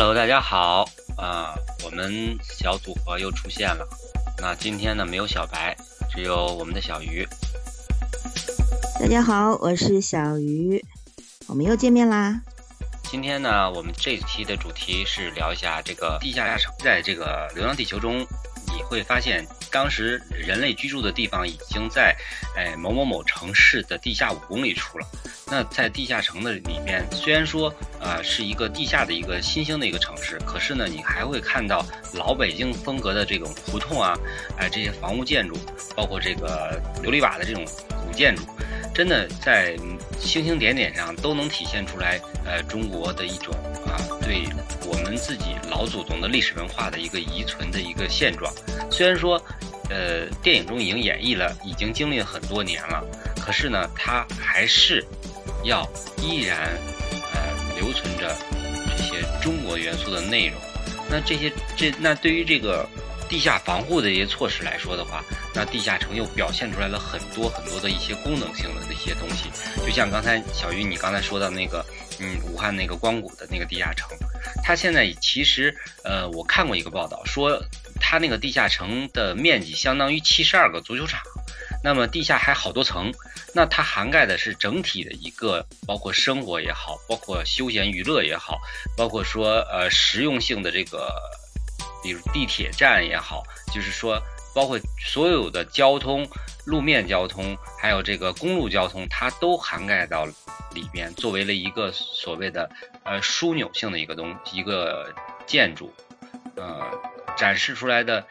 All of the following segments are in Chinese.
Hello，大家好啊，我们小组合又出现了。那今天呢，没有小白，只有我们的小鱼。大家好，我是小鱼，我们又见面啦。今天呢，我们这期的主题是聊一下这个地下城。在这个《流浪地球》中，你会发现，当时人类居住的地方已经在哎某某某城市的地下五公里处了。那在地下城的里面，虽然说啊是一个地下的一个新兴的一个城市，可是呢，你还会看到老北京风格的这种胡同啊，哎这些房屋建筑，包括这个琉璃瓦的这种古建筑，真的在星星点点上都能体现出来，呃，中国的一种啊对我们自己老祖宗的历史文化的一个遗存的一个现状。虽然说，呃，电影中已经演绎了，已经经历了很多年了，可是呢，它还是。要依然，呃，留存着这些中国元素的内容。那这些这那对于这个地下防护的一些措施来说的话，那地下城又表现出来了很多很多的一些功能性的那些东西。就像刚才小鱼你刚才说到那个，嗯，武汉那个光谷的那个地下城，它现在其实，呃，我看过一个报道说，它那个地下城的面积相当于七十二个足球场。那么地下还好多层，那它涵盖的是整体的一个，包括生活也好，包括休闲娱乐也好，包括说呃实用性的这个，比如地铁站也好，就是说包括所有的交通，路面交通，还有这个公路交通，它都涵盖到里边，作为了一个所谓的呃枢纽性的一个东一个建筑，呃展示出来的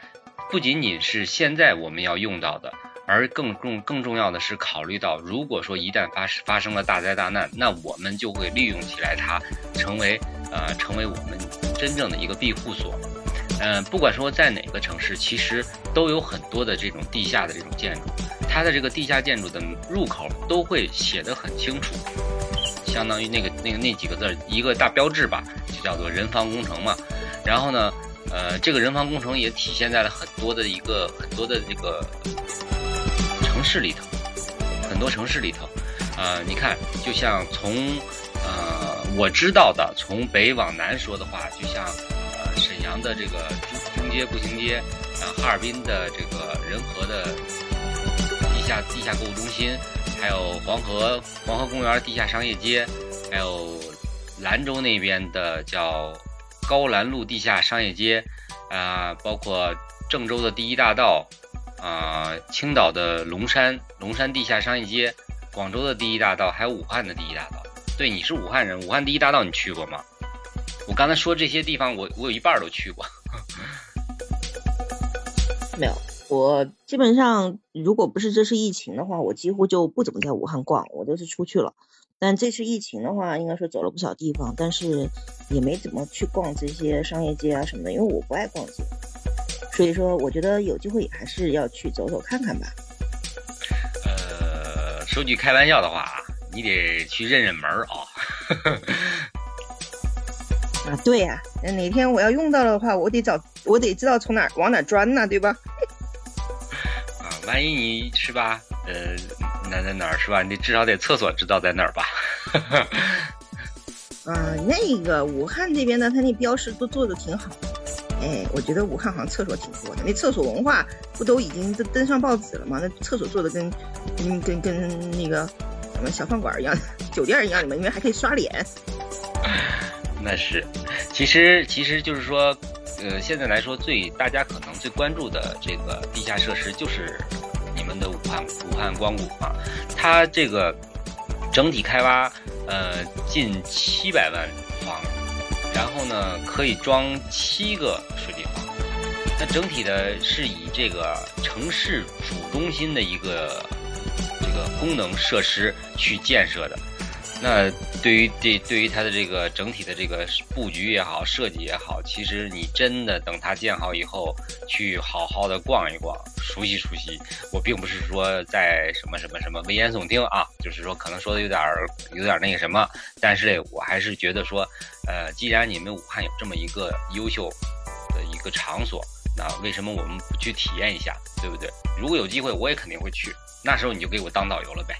不仅仅是现在我们要用到的。而更重更重要的是，考虑到如果说一旦发生发生了大灾大难，那我们就会利用起来它，成为呃成为我们真正的一个庇护所。嗯，不管说在哪个城市，其实都有很多的这种地下的这种建筑，它的这个地下建筑的入口都会写得很清楚，相当于那个那个那几个字一个大标志吧，就叫做人防工程嘛。然后呢，呃，这个人防工程也体现在了很多的一个很多的这个。城市里头，很多城市里头，呃，你看，就像从呃我知道的，从北往南说的话，就像呃沈阳的这个中中街步行街，啊哈尔滨的这个仁和的地下地下购物中心，还有黄河黄河公园地下商业街，还有兰州那边的叫高兰路地下商业街，啊，包括郑州的第一大道。啊，青岛的龙山龙山地下商业街，广州的第一大道，还有武汉的第一大道。对，你是武汉人，武汉第一大道你去过吗？我刚才说这些地方，我我有一半都去过。没有，我基本上如果不是这次疫情的话，我几乎就不怎么在武汉逛，我都是出去了。但这次疫情的话，应该说走了不少地方，但是也没怎么去逛这些商业街啊什么的，因为我不爱逛街。所以说，我觉得有机会还是要去走走看看吧。呃，说句开玩笑的话，你得去认认门儿啊。啊，对呀，那哪天我要用到的话，我得找，我得知道从哪往哪钻呢，对吧？啊，万一你是吧？呃，哪哪哪儿是吧？你至少得厕所知道在哪儿吧？啊，那个武汉这边呢，他那标识都做的挺好。哎，我觉得武汉好像厕所挺多的，那厕所文化不都已经登登上报纸了吗？那厕所做的跟跟跟跟那个什么小饭馆一样，酒店一样，里面因为还可以刷脸。那是，其实其实就是说，呃，现在来说最大家可能最关注的这个地下设施就是的武汉武汉光谷啊，它这个整体开挖呃近七百万方。然后呢，可以装七个水立方，那整体的是以这个城市主中心的一个这个功能设施去建设的。那对于这对于它的这个整体的这个布局也好，设计也好，其实你真的等它建好以后，去好好的逛一逛，熟悉熟悉。我并不是说在什么什么什么危言耸听啊，就是说可能说的有点有点那个什么，但是我还是觉得说，呃，既然你们武汉有这么一个优秀的一个场所，那为什么我们不去体验一下，对不对？如果有机会，我也肯定会去。那时候你就给我当导游了呗。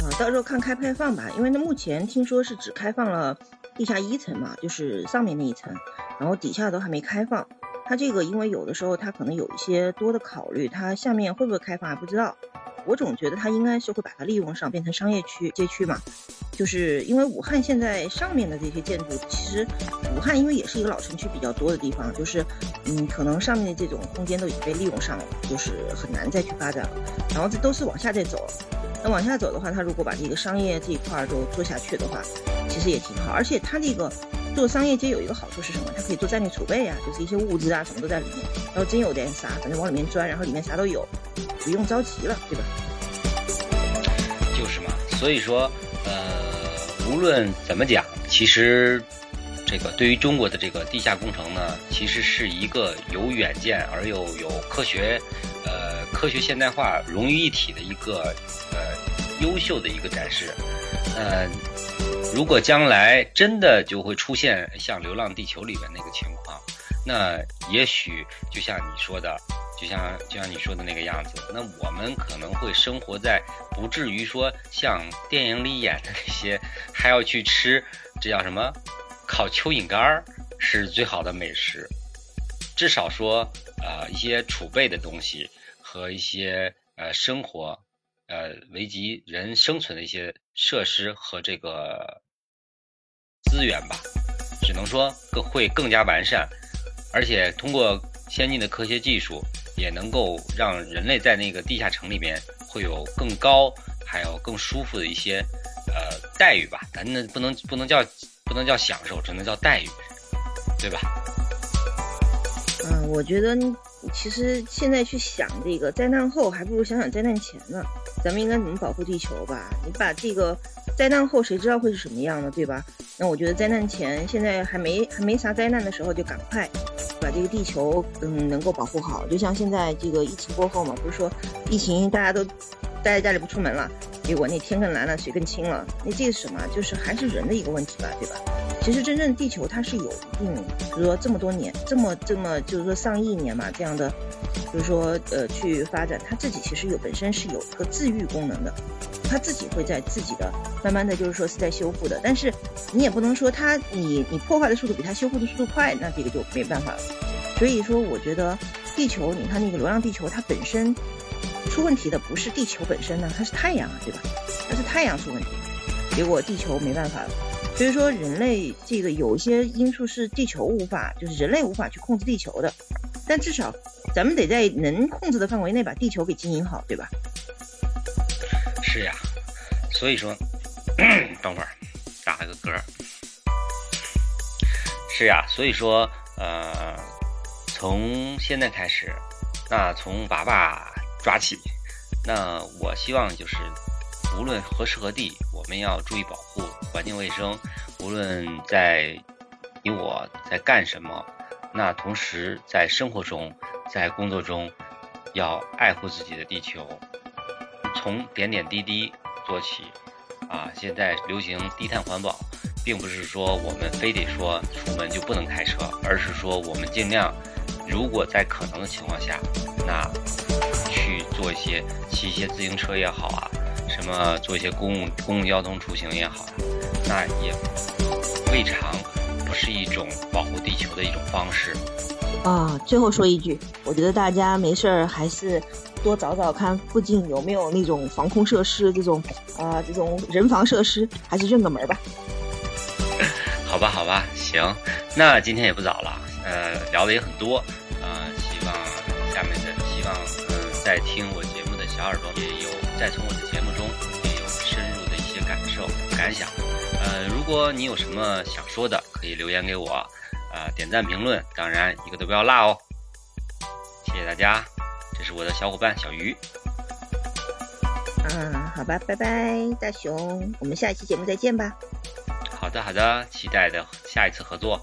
啊，到时候看开不开放吧，因为那目前听说是只开放了地下一层嘛，就是上面那一层，然后底下都还没开放。它这个因为有的时候它可能有一些多的考虑，它下面会不会开放还不知道。我总觉得它应该是会把它利用上，变成商业区街区嘛。就是因为武汉现在上面的这些建筑，其实武汉因为也是一个老城区比较多的地方，就是嗯，可能上面的这种空间都已经被利用上了，就是很难再去发展了。然后这都是往下再走，那往下走的话，它如果把这个商业这一块儿都做下去的话，其实也挺好。而且它这个做商业街有一个好处是什么？它可以做战略储备啊，就是一些物资啊什么都在里面。然后真有点啥，反正往里面钻，然后里面啥都有。不用着急了，对吧？就是嘛，所以说，呃，无论怎么讲，其实这个对于中国的这个地下工程呢，其实是一个有远见而又有科学，呃，科学现代化融于一体的一个优秀的一个展示。呃，如果将来真的就会出现像《流浪地球》里面那个情况，那也许就像你说的。就像就像你说的那个样子，那我们可能会生活在不至于说像电影里演的那些，还要去吃这叫什么烤蚯蚓干儿是最好的美食。至少说，呃，一些储备的东西和一些呃生活，呃，危及人生存的一些设施和这个资源吧，只能说更会更加完善，而且通过先进的科学技术。也能够让人类在那个地下城里面会有更高，还有更舒服的一些呃待遇吧。咱那不能不能叫不能叫享受，只能叫待遇，对吧？我觉得其实现在去想这个灾难后，还不如想想灾难前呢。咱们应该怎么保护地球吧？你把这个灾难后谁知道会是什么样的，对吧？那我觉得灾难前，现在还没还没啥灾难的时候，就赶快。把这个地球，嗯，能够保护好，就像现在这个疫情过后嘛，不是说疫情大家都待在家里不出门了，结果那天更蓝了，水更清了，那这是什么？就是还是人的一个问题吧，对吧？其实真正地球它是有一定，就是说这么多年，这么这么就是说上亿年嘛，这样的，就是说呃去发展，它自己其实有本身是有一个自愈功能的，它自己会在自己的慢慢的就是说是在修复的，但是你也不能说它你你破坏的速度比它修复的速度快，那这个就没办法了。所以说，我觉得地球，你看那个流浪地球，它本身出问题的不是地球本身呢，它是太阳啊，对吧？它是太阳出问题，结果地球没办法了。所以说，人类这个有一些因素是地球无法，就是人类无法去控制地球的，但至少咱们得在能控制的范围内把地球给经营好，对吧？是呀，所以说，等会儿打了个嗝。是呀，所以说，呃，从现在开始，那从娃娃抓起，那我希望就是。无论何时何地，我们要注意保护环境卫生。无论在你我在干什么，那同时在生活中、在工作中，要爱护自己的地球。从点点滴滴做起。啊，现在流行低碳环保，并不是说我们非得说出门就不能开车，而是说我们尽量，如果在可能的情况下，那去做一些骑一些自行车也好啊。什么做一些公共公共交通出行也好，那也未尝不是一种保护地球的一种方式。啊，最后说一句，我觉得大家没事儿还是多找找看附近有没有那种防空设施，这种啊这种人防设施，还是认个门吧。好吧，好吧，行，那今天也不早了，呃，聊的也很多，在听我节目的小耳朵也有在从我的节目中也有深入的一些。感想，呃，如果你有什么想说的，可以留言给我，呃，点赞评论，当然一个都不要落哦。谢谢大家，这是我的小伙伴小鱼。嗯，好吧，拜拜，大熊，我们下一期节目再见吧。好的，好的，期待的下一次合作。